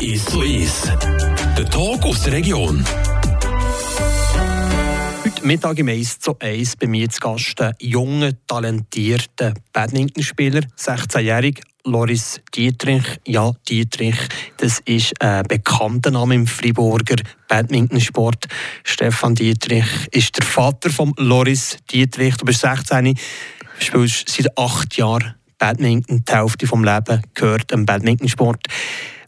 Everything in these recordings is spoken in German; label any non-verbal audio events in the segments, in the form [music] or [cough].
Ist so ist. Der Talk aus der Region. Heute Mittag im 1 zu 1 bei mir zu Gast ein junger, talentierter Badmintonspieler, 16-jährig, Loris Dietrich. Ja, Dietrich, das ist ein bekannter Name im Friburger Badmintonsport. Stefan Dietrich ist der Vater von Loris Dietrich. Du bist 16, spielst seit acht Jahren Badminton. Die Hälfte vom Leben gehört dem Badmintonsport.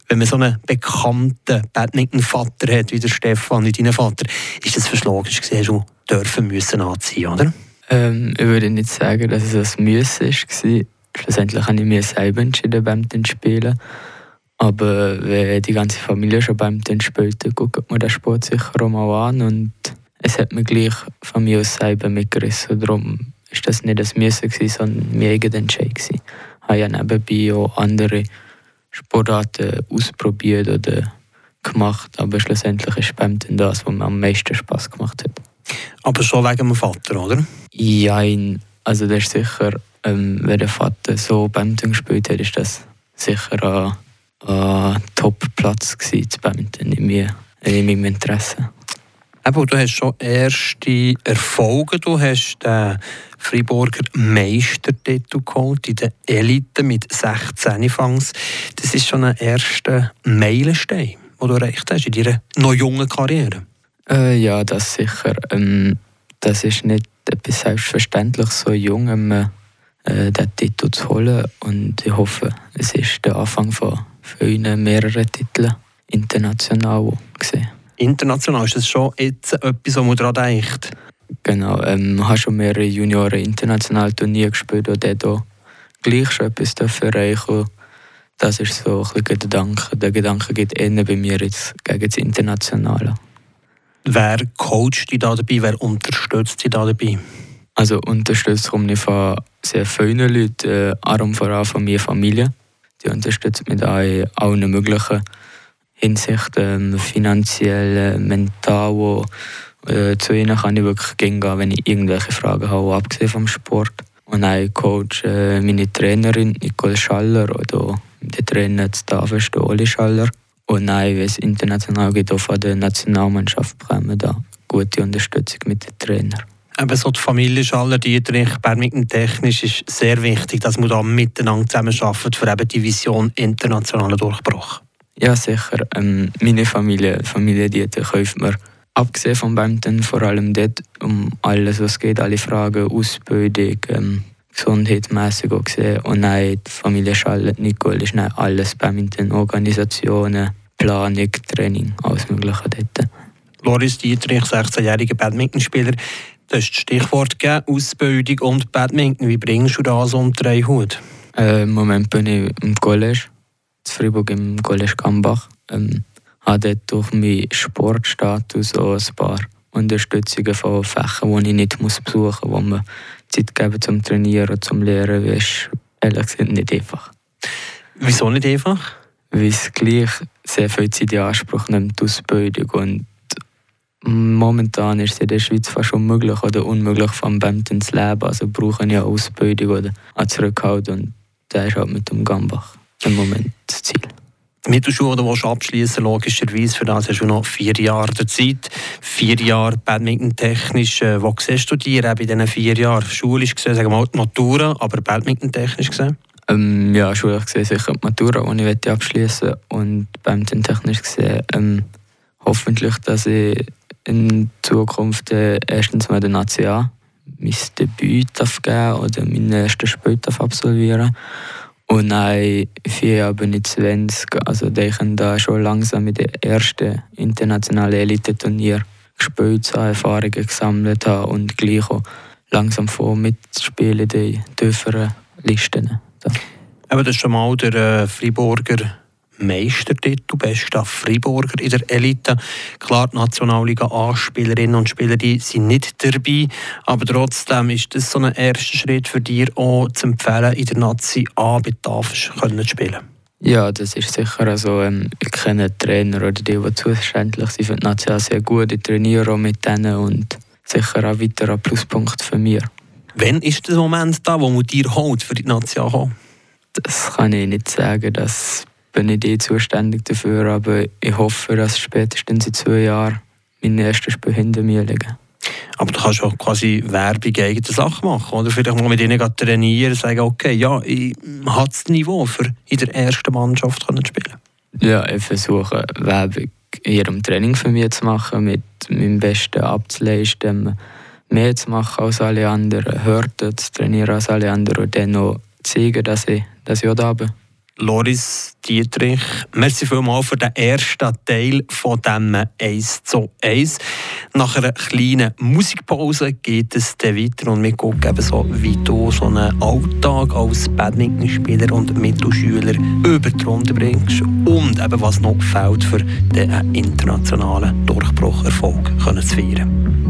Wenn man so einen bekannten Badminton-Vater hat, wie der Stefan, wie dein Vater, ist das verschlagen, gesehen, du dürfen müssen anziehen, oder? Ähm, ich würde nicht sagen, dass es ein Müssen war. Schlussendlich habe ich mich selber entschieden, Badminton zu spielen. Aber wenn die ganze Familie schon Badminton spielt, dann guckt man den Sport sicher auch mal an. Und es hat mir gleich von mir aus selber mitgerissen. Darum war das nicht ein Müssen, sondern mein eigener Entscheid. Ich habe ja nebenbei auch andere Sportarten ausprobiert oder gemacht. Aber schlussendlich ist Badminton das, was mir am meisten Spass gemacht hat. Aber schon wegen dem Vater, oder? Ja, also das ist sicher ähm, wenn der Vater so Badminton gespielt hat, ist das sicher ein, ein Top-Platz gewesen, Badminton in, mir, in meinem Interesse. Aber du hast schon erste Erfolge. Du hast den Freiburger Meistertitel geholt in der Elite mit 16 Fangs. Das ist schon ein erster Meilenstein, den du erreicht hast in deiner noch jungen Karriere. Äh, ja, das sicher. Ähm, das ist nicht etwas Selbstverständliches, so jung ähm, äh, den Titel zu holen. Und ich hoffe, es ist der Anfang von vielen mehreren Titeln international gesehen. International ist das schon jetzt etwas, was man daran denkt? Genau, ähm, ich habe schon mehrere Junioren international Turniere gespielt und dort gleich schon etwas erreichen Das ist so ein bisschen der Gedanke. Der Gedanke geht eher bei mir jetzt gegen das Internationale. Wer coacht dich da dabei? Wer unterstützt dich da dabei? Also unterstützt komme ich von sehr vielen Leuten, äh, vor allem von meiner Familie. Die unterstützen mich da in allen möglichen Hinsichten, ähm, finanziell, mental. Äh, zu ihnen kann ich wirklich gehen, wenn ich irgendwelche Fragen habe, abgesehen vom Sport. Und ein Coach, äh, meine Trainerin Nicole Schaller oder der Trainer Stavis, Oli Schaller. Und nein, wenn es international geht, auch von der Nationalmannschaft bekommen wir da gute Unterstützung mit den Trainern eben so die Familie Schaller, Dietrich, Badminton technisch ist sehr wichtig, dass man da miteinander zusammenarbeitet für eben die Vision internationalen Durchbruch. Ja, sicher. Ähm, meine Familie, Familie Dietrich, hilft mir abgesehen vom Badminton vor allem dort um alles, was geht, alle Fragen, Ausbildung, ähm, gesundheitsmäßig auch gesehen. Und nein, die Familie Schaller, Nicole, ist nein, alles Badminton, Organisationen, Planung, Training, alles Mögliche dort. Loris Dietrich, 16-jähriger Badmintonspieler, Du hast das Stichwort gegeben, Ausbildung und Badminton. Wie bringst du das unter einen Hut? Äh, Im Moment bin ich im College, in Freiburg im College Gambach. Ähm, habe dort durch meinen Sportstatus auch ein paar Unterstützungen von Fächern, die ich nicht muss besuchen muss, wo man Zeit geben zum Trainieren und zum Lehren, ist ehrlich gesagt nicht einfach. Wieso nicht einfach? Weil es gleich sehr viel Zeit in Anspruch nimmt, die Ausbildung und Momentan ist es in der Schweiz fast unmöglich oder unmöglich vom Badminton zu leben. Also brauchen ja Ausbildung oder auch Zurückhalt und das ist halt mit dem Gambach im Moment das Ziel. Die Mittelschule, die du abschließen logischerweise, für das hast du noch vier Jahre Zeit. Vier Jahre Badminton-technisch. Äh, wo siehst du dich in diesen vier Jahren? Schulisch gesehen, sagen wir mal die Matura, aber Badminton-technisch gesehen? Ähm, ja, schulisch gesehen sicher die Matura, die ich abschließen und Badminton-technisch gesehen ähm, hoffentlich, dass ich in Zukunft äh, erstens mal der Nazi A mein Debüt darf geben oder meinen ersten Spiel darf absolvieren und dann vier bin ich 20, also ich da schon langsam mit den ersten internationalen Elite-Turnier gespielt habe, Erfahrungen gesammelt habe und gleich auch langsam vor mitzuspielen in den tieferen Listen. Aber das ist schon mal der äh, Freiburger Meistertitel, bester Freiburger in der Elite. Klar, die Nationalliga A-Spielerinnen und Spieler die sind nicht dabei, aber trotzdem ist das so ein erster Schritt für dich auch zu empfehlen, in der Nazi A bei Tafel zu spielen. Ja, das ist sicher. Also, ähm, ich kenne Trainer oder die, die zuständig sind für die Nazi A sehr gut. Ich trainiere auch mit denen und sicher auch weiter ein Pluspunkt für mich. Wann ist der Moment da, wo man dir holt für die Nazi A? Das kann ich nicht sagen. Das bin nicht eh zuständig dafür, aber ich hoffe, dass spätestens in zwei Jahren meine ersten Spiel hinter mir liegen. Aber du kannst auch quasi Werbung eigener Sache machen. Oder vielleicht mal mit ihnen trainieren, sagen, okay, ja, ich habe das Niveau, für in der ersten Mannschaft zu spielen. Ja, ich versuche Werbung in jedem Training für mich zu machen, mit meinem Besten abzuleisten, mehr zu machen als alle anderen, härter zu trainieren als alle anderen und dann noch zeigen, dass ich, dass ich auch da bin. Loris Dietrich, merci vielmals für den ersten Teil von diesem 1 zu 1. Nach einer kleinen Musikpause geht es dann weiter und wir gucken eben so, wie du so einen Alltag als Badmintonspieler und Mittelschüler über die Runde bringst und eben was noch fehlt, für den internationalen Durchbrucherfolg zu feiern.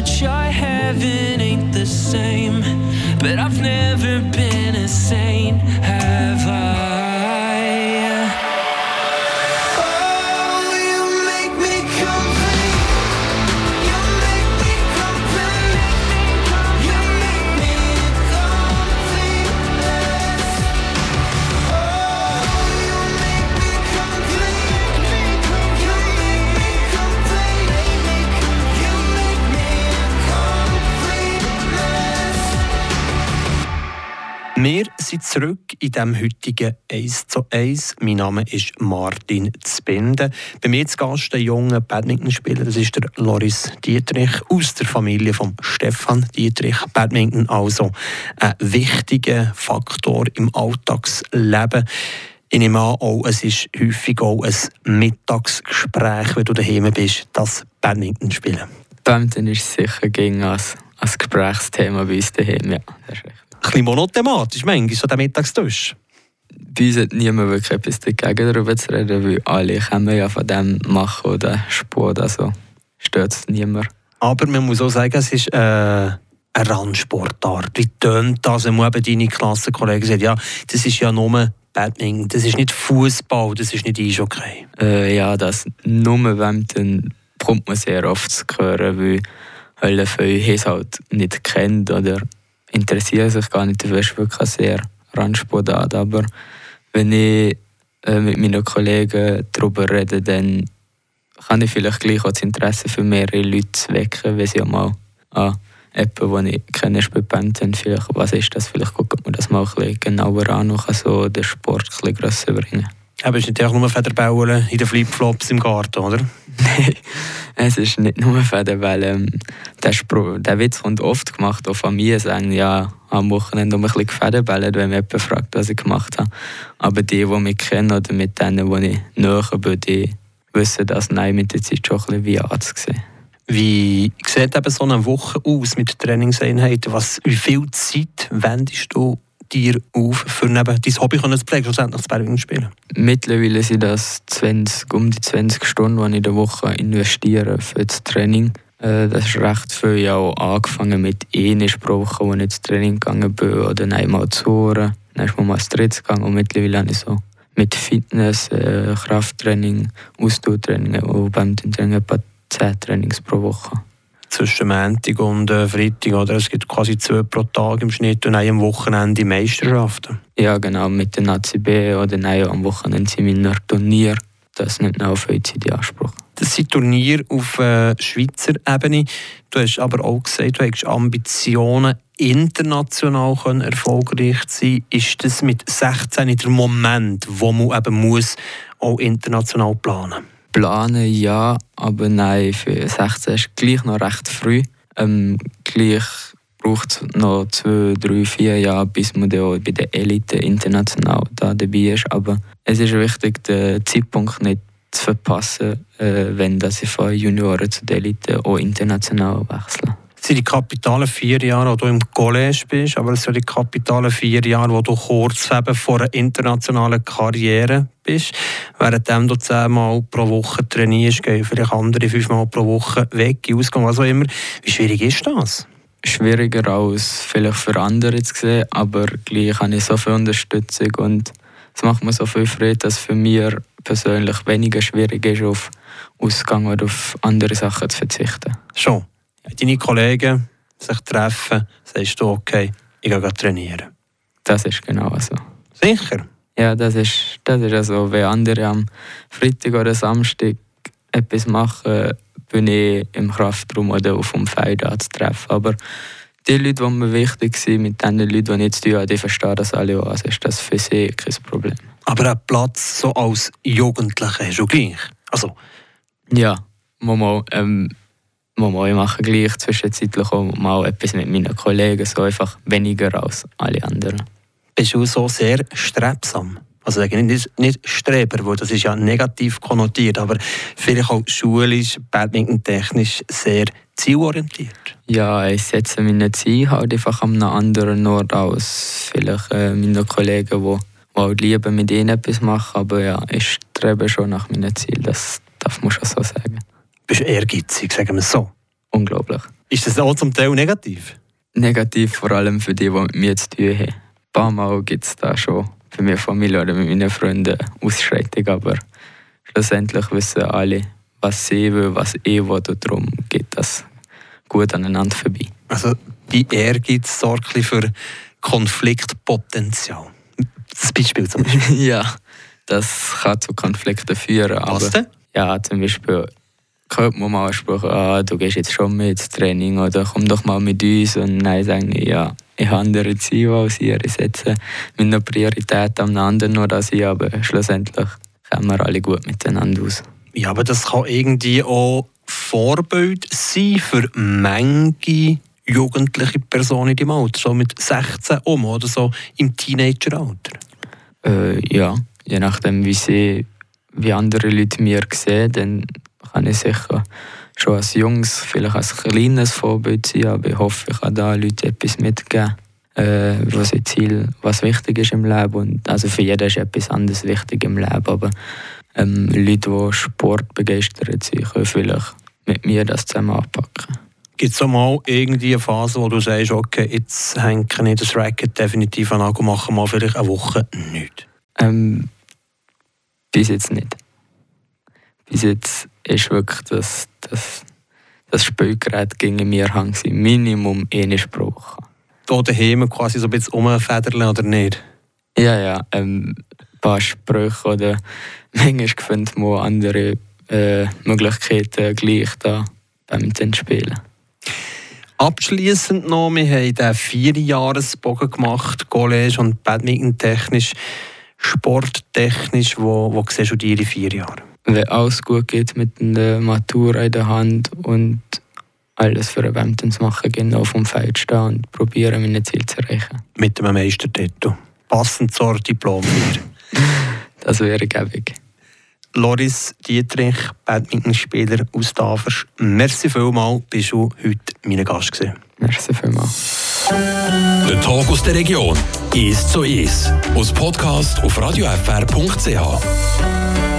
touch our heaven ain't the same, but I've never been the same. Sind zurück in diesem heutigen 1 zu 1. Mein Name ist Martin Zbinde. Bei mir zu Gast ein junger Badmintonspieler, das ist der Loris Dietrich aus der Familie von Stefan Dietrich. Badminton also ein wichtiger Faktor im Alltagsleben. Ich nehme an, auch, es ist häufig auch ein Mittagsgespräch, wenn du daheim bist, das Badminton spielen. Badminton ist sicher gegen als, als Gesprächsthema bei uns daheim, ja, das ist recht bisschen monothematisch, manchmal, so der Mittagstisch. Bei uns hat niemand wirklich etwas dagegen, darüber zu reden, weil alle können ja von dem machen oder Sport, also stört es niemand. Aber man muss auch sagen, es ist äh, eine Randsportart. Wie tönt das, wenn man eben deine Klassenkollegen sagt, ja, das ist ja nur Badminton, das ist nicht Fußball, das ist nicht Eishockey. Äh, ja, das nur dann kommt man sehr oft zu hören, weil viele es halt nicht kennt oder interessieren sich gar nicht dafür. ist wirklich sehr Randsportart. Aber wenn ich äh, mit meinen Kollegen darüber rede, dann kann ich vielleicht gleich auch das Interesse für mehrere Leute wecken, wenn sie auch mal an jemanden, den ich kenne, spielt Badminton, vielleicht, was ist das, vielleicht guckt man das mal ein bisschen genauer an und kann so den Sport ein bisschen grösser bringen. Aber es ist nicht nur Federbauen in den Flipflops im Garten, oder? Nein, [laughs] es ist nicht nur Federball. Ähm, der, der Witz kommt oft gemacht, auch mir, sagen, ja, am Wochenende um ein bisschen Federbällen, wenn mich jemand fragt, was ich gemacht habe. Aber die, die mich kennen oder mit denen, die ich näher bin, die wissen das, nein, mit der Zeit schon ein bisschen wie Arzt gesehen. Wie sieht eben so eine Woche aus mit Trainingseinheiten? Was, wie viel Zeit wendest du dir auf, für eben dein Hobby zu pflegen, schlussendlich das spielen? Mittlerweile sind das 20, um die 20 Stunden, die ich in der Woche investiere für das Training. Äh, das ist recht viel. Ich habe angefangen mit einer pro Woche, wo ich ins Training gegangen bin, oder einmal zu Ohren. Dann ist man mal ins Dritte gegangen und mittlerweile habe ich so mit Fitness, äh, Krafttraining, Ausdauertraining und beim Training etwa 10 Trainings pro Woche zwischen Montag und äh, Freitag. Oder? Es gibt quasi zwei pro Tag im Schnitt und am Wochenende Meisterschaften. Ja, genau, mit den ACB oder nein, am Wochenende sind wir Turnier. Das nimmt auch viel Zeit in Anspruch. Das sind Turniere auf äh, Schweizer Ebene. Du hast aber auch gesagt, du hast Ambitionen, international können erfolgreich zu sein. Ist das mit 16 der Moment, wo man eben muss, auch international planen muss? Planen ja, aber nein, für 16 ist gleich noch recht früh. Ähm, gleich braucht es noch zwei, drei, vier Jahre, bis man dann bei der Elite international da dabei ist. Aber es ist wichtig, den Zeitpunkt nicht zu verpassen, äh, wenn ich von Junioren zu der Elite auch international wechsle. Es sind die kapitalen vier Jahre, wo du im College bist, aber es sind die kapitalen vier Jahre, wo du kurz eben vor einer internationalen Karriere bist. Währenddem du zehnmal pro Woche trainierst, gehen vielleicht andere fünfmal pro Woche weg, in Ausgang, was auch immer. Wie schwierig ist das? Schwieriger als vielleicht für andere zu sehen, aber gleich habe ich so viel Unterstützung und es macht mir so viel Freude, dass für mich persönlich weniger schwierig ist, auf Ausgang oder auf andere Sachen zu verzichten. Schon? Deine Kollegen sich treffen, sagst du, okay, ich gehe trainieren. Das ist genau so. Sicher? Ja, das ist, das ist also, wenn andere am Freitag oder Samstag etwas machen, bin ich im Kraftraum oder auf dem Feld anzutreffen. Aber die Leute, die mir wichtig sind, mit den Leuten, die ich jetzt tue, die verstehen das alle auch. Also ist das für sie kein Problem. Aber einen Platz so als Jugendlicher hast du gleich? Also. Ja, mal, ähm, Mal, ich mache gleich zwischenzeitlich auch mal etwas mit meinen Kollegen, so einfach weniger als alle anderen. Bist du so sehr strebsam? Also nicht, nicht Streber, weil das ist ja negativ konnotiert, aber vielleicht auch schulisch, badmintontechnisch sehr zielorientiert. Ja, ich setze meine Ziele halt einfach an einem anderen Ort als vielleicht äh, meine Kollegen, die, die halt lieber mit ihnen etwas machen, aber ja, ich strebe schon nach meinen Zielen, das darf man schon so sagen bist ehrgeizig, sagen wir es so. Unglaublich. Ist das auch zum Teil negativ? Negativ vor allem für die, die mit mir zu tun haben. Ein paar Mal gibt es da schon für meine Familie oder mit meinen Freunden Ausschreitungen, aber schlussendlich wissen alle, was sie will, was ich will und darum geht das gut aneinander vorbei. Also die Ehrgeiz sorgt für Konfliktpotenzial. Das Beispiel zum Beispiel. [laughs] ja, das kann zu Konflikten führen. Was denn? Ja, zum Beispiel hört man mal Spruch, ah, du gehst jetzt schon mit ins Training oder komm doch mal mit uns. Und nein, sagen ich, ja, ich habe andere Ziele als ihr. Ich setze meine Priorität am anderen nur als ich, aber schlussendlich kommen wir alle gut miteinander aus. Ja, aber das kann irgendwie auch Vorbild sein für manche jugendliche Personen in deinem Alter, so mit 16 um oder so im Teenageralter. Äh, ja, je nachdem, wie, sie, wie andere Leute mir sehen, dann kann ich sicher schon als Jungs vielleicht als kleines Vorbild sein, aber ich hoffe, ich kann da Leuten etwas mitgeben, äh, was ihr Ziel, was wichtig ist im Leben. Und also für jeden ist etwas anderes wichtig im Leben, aber ähm, Leute, die Sport begeistert sind, können vielleicht mit mir das zusammen anpacken. Gibt es mal irgendwie eine Phase, wo du sagst, okay, jetzt hänge ich das Racket definitiv an und mache mal vielleicht eine Woche nichts? Ähm, bis jetzt nicht. Bis jetzt ist wirklich das, das das Spielgerät gegen mir hang Minimum eine Sprache. Hier daheim quasi so ein bisschen umfedern oder nicht? Ja, ja. Ähm, ein paar Sprüche oder manchmal finden wir andere äh, Möglichkeiten gleich da beim Spielen. Abschließend noch, wir haben den Vierjahresbogen gemacht, College und Badminton technisch, sporttechnisch. Wo, wo siehst du deine vier Jahre? Wenn alles gut geht mit der Matura in der Hand und alles für ein Badminton zu machen, genau vom Feld stehen und probieren, meine Ziel zu erreichen. Mit einem Meistertitel. Passend zur Diplom. [laughs] das wäre gäbig. Loris Dietrich, Badmintonspieler aus Tafers. Merci vielmals, bist du heute mein Gast gewesen. Merci vielmals. Der Talk aus der Region ist zu ist. Aus Podcast auf radiofr.ch.